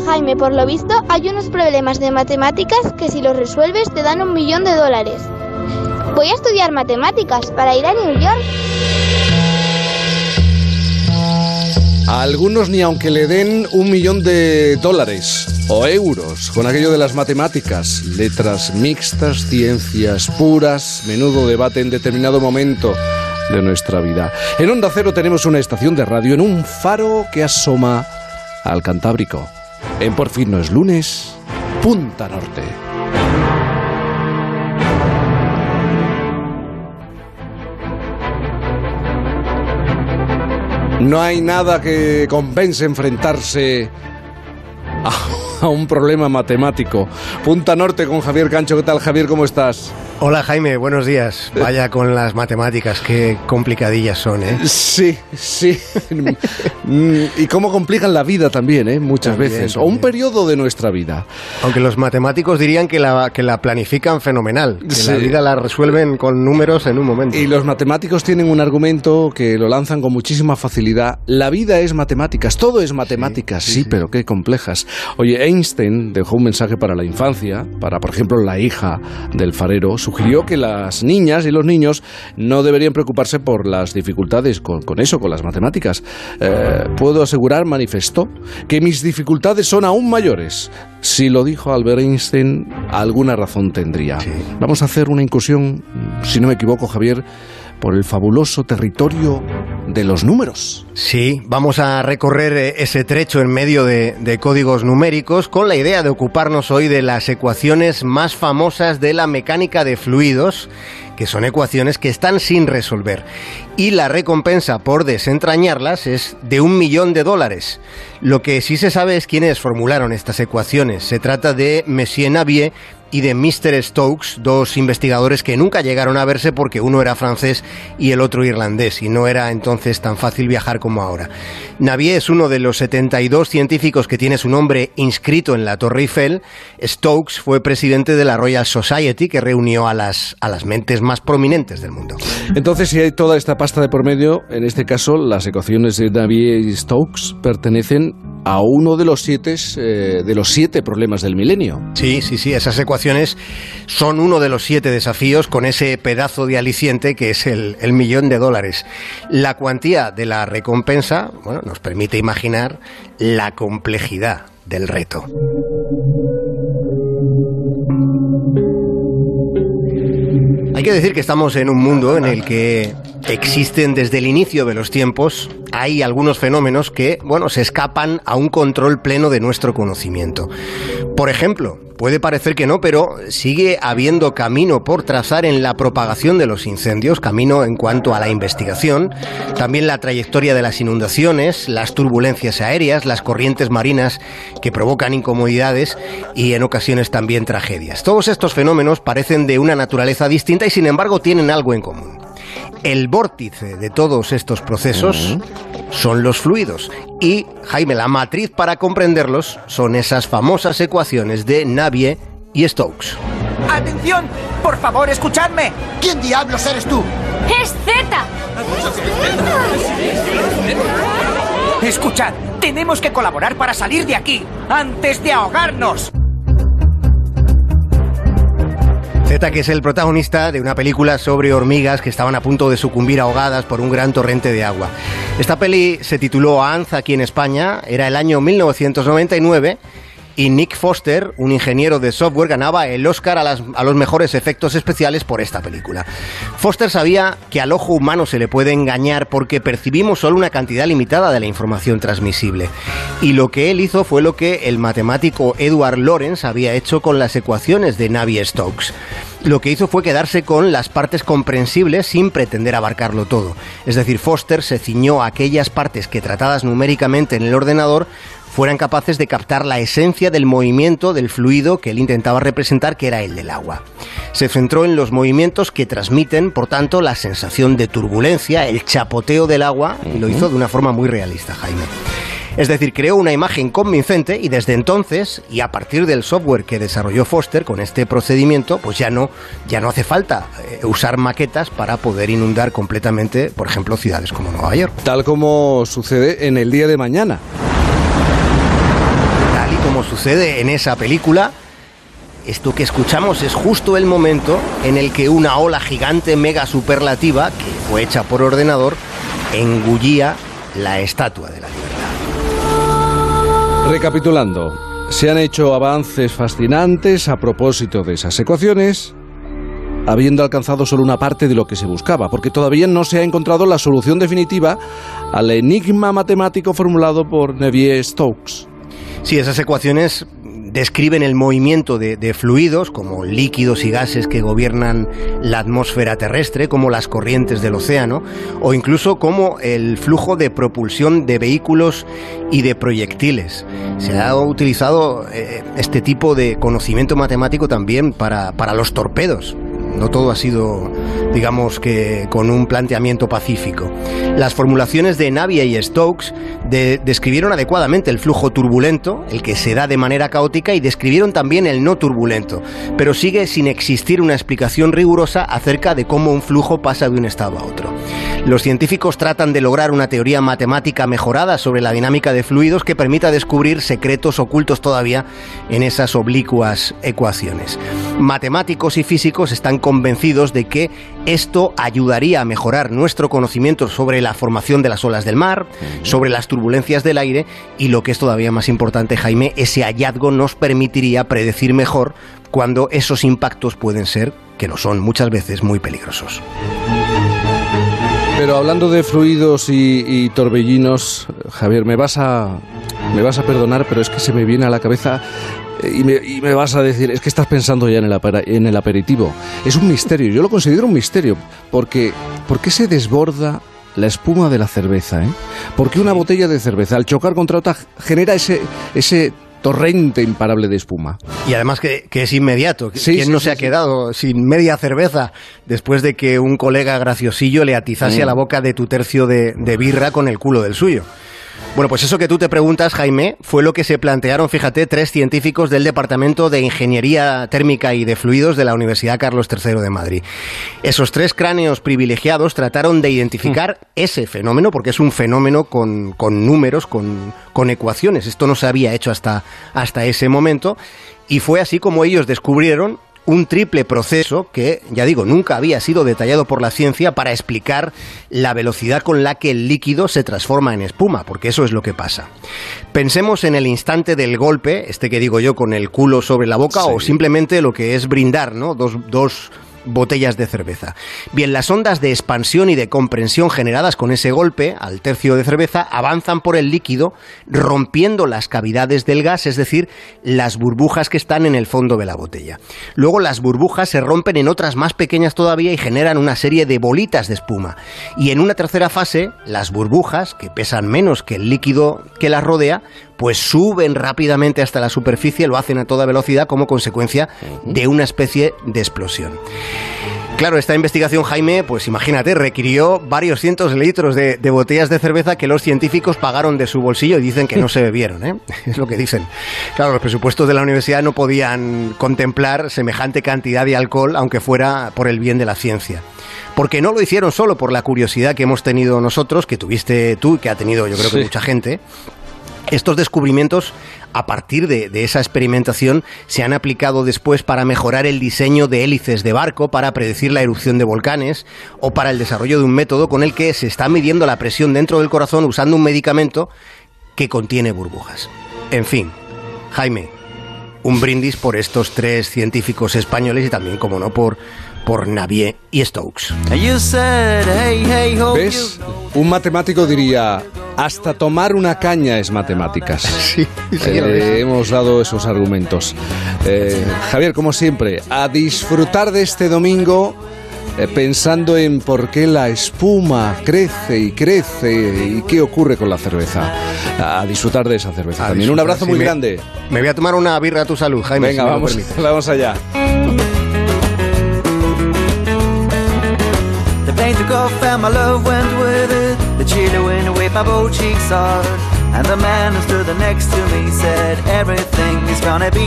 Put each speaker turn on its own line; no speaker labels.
Jaime, por lo visto hay unos problemas de matemáticas que si los resuelves te dan un millón de dólares. Voy a estudiar matemáticas para ir a New York.
A algunos ni aunque le den un millón de dólares o euros con aquello de las matemáticas, letras mixtas, ciencias puras, menudo debate en determinado momento de nuestra vida. En Onda Cero tenemos una estación de radio en un faro que asoma al Cantábrico. En Por fin no es lunes, Punta Norte. No hay nada que compense enfrentarse a, un problema matemático. Punta Norte con Javier Cancho. ¿Qué tal, Javier? ¿Cómo estás?
Hola Jaime, buenos días. Vaya con las matemáticas, qué complicadillas son, ¿eh?
Sí, sí. y cómo complican la vida también, ¿eh? Muchas veces. O un periodo de nuestra vida.
Aunque los matemáticos dirían que la, que la planifican fenomenal, que la vida la resuelven con números en un momento.
Y los matemáticos tienen un argumento que lo lanzan con muchísima facilidad. La vida es matemáticas, todo es matemáticas, sí, pero qué complejas. Oye, Einstein dejó un mensaje para la infancia, para, por ejemplo, la hija del farero sugirió que las niñas y los niños no deberían preocuparse por las dificultades con, eso, con las matemáticas. Eh, puedo asegurar, manifestó, que mis dificultades son aún mayores. Si lo dijo Albert Einstein, alguna razón tendría. Vamos a hacer una incursión, si no me equivoco, Javier, por el fabuloso territorio de los números.
Sí, vamos a recorrer eh, ese trecho en medio de, de, códigos numéricos con la idea de ocuparnos hoy de las ecuaciones más famosas de la mecánica de fluidos, que son ecuaciones que están sin resolver. Y la recompensa por desentrañarlas es de un millón de dólares. Lo que sí se sabe es quiénes formularon estas ecuaciones. Se trata de Messier Navier y de Mr. Stokes, dos investigadores que nunca llegaron a verse porque uno era francés y el otro irlandés, y no era entonces tan fácil viajar como ahora. Navier es uno de los 72 científicos que tiene su nombre inscrito en la Torre Eiffel. Stokes fue presidente de la Royal Society, que reunió a las, a las mentes más prominentes del mundo.
Entonces, si hay toda esta pasta de por medio, en este caso, las ecuaciones de Navier y Stokes pertenecen a uno de los siete, eh, de los siete problemas del milenio.
Sí, sí, sí, esas ecuaciones son uno de los siete desafíos con ese pedazo de aliciente que es el, el millón de dólares. La cuantía de la recompensa bueno, nos permite imaginar la complejidad del reto. Hay que decir que estamos en un mundo en el que existen desde el inicio de los tiempos, hay algunos fenómenos que, bueno, se escapan a un control pleno de nuestro conocimiento. Por ejemplo, puede parecer que no, pero sigue habiendo camino por trazar en la propagación de los incendios, camino en cuanto a la investigación, también la trayectoria de las inundaciones, las turbulencias aéreas, las corrientes marinas que provocan incomodidades y en ocasiones también tragedias. Todos estos fenómenos parecen de una naturaleza distinta y sin embargo tienen algo en común. El vórtice de todos estos procesos son los fluidos. Y, Jaime, la matriz para comprenderlos son esas famosas ecuaciones de Navier y Stokes.
¡Atención! ¡Por favor, escuchadme!
¿Quién diablos eres tú?
¡Es Z!
Escuchad, tenemos que colaborar para salir de aquí, antes de ahogarnos.
Z, que es el protagonista de una película sobre hormigas que estaban a punto de sucumbir ahogadas por un gran torrente de agua. Esta peli se tituló ANZ aquí en España, era el año 1999 y Nick Foster, un ingeniero de software, ganaba el Oscar a, los mejores efectos especiales por esta película. Foster sabía que al ojo humano se le puede engañar porque percibimos solo una cantidad limitada de la información transmisible. Y lo que él hizo fue lo que el matemático Edward Lorenz había hecho con las ecuaciones de Navier-Stokes lo que hizo fue quedarse con las partes comprensibles sin pretender abarcarlo todo. Es decir, Foster se ciñó a aquellas partes que tratadas numéricamente en el ordenador fueran capaces de captar la esencia del movimiento del fluido que él intentaba representar, que era el del agua. Se centró en los movimientos que transmiten, por tanto, la sensación de turbulencia, el chapoteo del agua, y lo hizo de una forma muy realista, Jaime. Es decir, creó una imagen convincente y desde entonces, y a partir del software que desarrolló Foster con este procedimiento, pues ya no, ya no hace falta eh, usar maquetas para poder inundar completamente, por ejemplo, ciudades como Nueva York.
Tal como sucede en el día de mañana
como sucede en esa película, esto que escuchamos es justo el momento en el que una ola gigante mega superlativa, que fue hecha por ordenador, engullía la estatua de la libertad.
Recapitulando, se han hecho avances fascinantes a propósito de esas ecuaciones, habiendo alcanzado solo una parte de lo que se buscaba, porque todavía no se ha encontrado la solución definitiva al enigma matemático formulado por Navier-Stokes.
Sí, esas ecuaciones describen el movimiento de, fluidos, como líquidos y gases que gobiernan la atmósfera terrestre, como las corrientes del océano, o incluso como el flujo de propulsión de vehículos y de proyectiles. Se ha utilizado eh, este tipo de conocimiento matemático también para, para los torpedos. No todo ha sido, digamos que, con un planteamiento pacífico. Las formulaciones de Navia y Stokes de, describieron adecuadamente el flujo turbulento, el que se da de manera caótica, y describieron también el no turbulento, pero sigue sin existir una explicación rigurosa acerca de cómo un flujo pasa de un estado a otro. Los científicos tratan de lograr una teoría matemática mejorada sobre la dinámica de fluidos que permita descubrir secretos ocultos todavía en esas oblicuas ecuaciones. Matemáticos y físicos están convencidos de que esto ayudaría a mejorar nuestro conocimiento sobre la formación de las olas del mar, sobre las turbulencias del aire y lo que es todavía más importante, Jaime, ese hallazgo nos permitiría predecir mejor cuando esos impactos pueden ser, que lo son muchas veces, muy peligrosos.
Pero hablando de fluidos y, y, torbellinos, Javier, me vas a me vas a perdonar, pero es que se me viene a la cabeza eh, y me, y me vas a decir, es que estás pensando ya en el, en el aperitivo. Es un misterio, yo lo considero un misterio, porque ¿por qué se desborda la espuma de la cerveza? Eh? Porque una botella de cerveza al chocar contra otra genera ese, ese torrente imparable de espuma.
Y además que, que es inmediato. Sí, ¿Quién sí, no sí, se ha quedado sin media cerveza después de que un colega graciosillo le atizase mm. a la boca de tu tercio de, de birra con el culo del suyo? Bueno, pues eso que tú te preguntas, Jaime, fue lo que se plantearon, fíjate, tres científicos del Departamento de Ingeniería Térmica y de Fluidos de la Universidad Carlos III de Madrid. Esos tres cráneos privilegiados trataron de identificar mm. ese fenómeno, porque es un fenómeno con, con números, con, con, ecuaciones. Esto no se había hecho hasta, hasta ese momento. Y fue así como ellos descubrieron un triple proceso que, ya digo, nunca había sido detallado por la ciencia para explicar la velocidad con la que el líquido se transforma en espuma, porque eso es lo que pasa. Pensemos en el instante del golpe, este que digo yo con el culo sobre la boca, sí. o simplemente lo que es brindar, ¿no? Dos, dos botellas de cerveza. Bien, las ondas de expansión y de comprensión generadas con ese golpe al tercio de cerveza avanzan por el líquido rompiendo las cavidades del gas, es decir, las burbujas que están en el fondo de la botella. Luego las burbujas se rompen en otras más pequeñas todavía y generan una serie de bolitas de espuma. Y en una tercera fase, las burbujas, que pesan menos que el líquido que las rodea, pues suben rápidamente hasta la superficie, lo hacen a toda velocidad como consecuencia de una especie de explosión. Claro, esta investigación, Jaime, pues imagínate, requirió varios cientos de litros de, de, botellas de cerveza que los científicos pagaron de su bolsillo y dicen que no se bebieron, ¿eh? Es lo que dicen. Claro, los presupuestos de la universidad no podían contemplar semejante cantidad de alcohol, aunque fuera por el bien de la ciencia. Porque no lo hicieron solo por la curiosidad que hemos tenido nosotros, que tuviste tú y que ha tenido yo creo que sí. mucha gente, estos descubrimientos, a partir de, de, esa experimentación, se han aplicado después para mejorar el diseño de hélices de barco, para predecir la erupción de volcanes o para el desarrollo de un método con el que se está midiendo la presión dentro del corazón usando un medicamento que contiene burbujas. En fin, Jaime, un brindis por estos tres científicos españoles y también, como no, por por Navier y Stokes.
¿Ves? Un matemático diría, hasta tomar una caña es matemáticas.
Sí, sí
eh, hemos dado esos argumentos. Eh, Javier, como siempre, a disfrutar de este domingo eh, pensando en por qué la espuma crece y crece y qué ocurre con la cerveza. A disfrutar de esa cerveza a también. Un abrazo
sí,
muy
me,
grande.
Me voy a tomar una birra a tu salud, Jaime.
Venga,
si
vamos, vamos allá. the The chilly wind away my both cheeks hard. And the man who stood next to me said, Everything is gonna be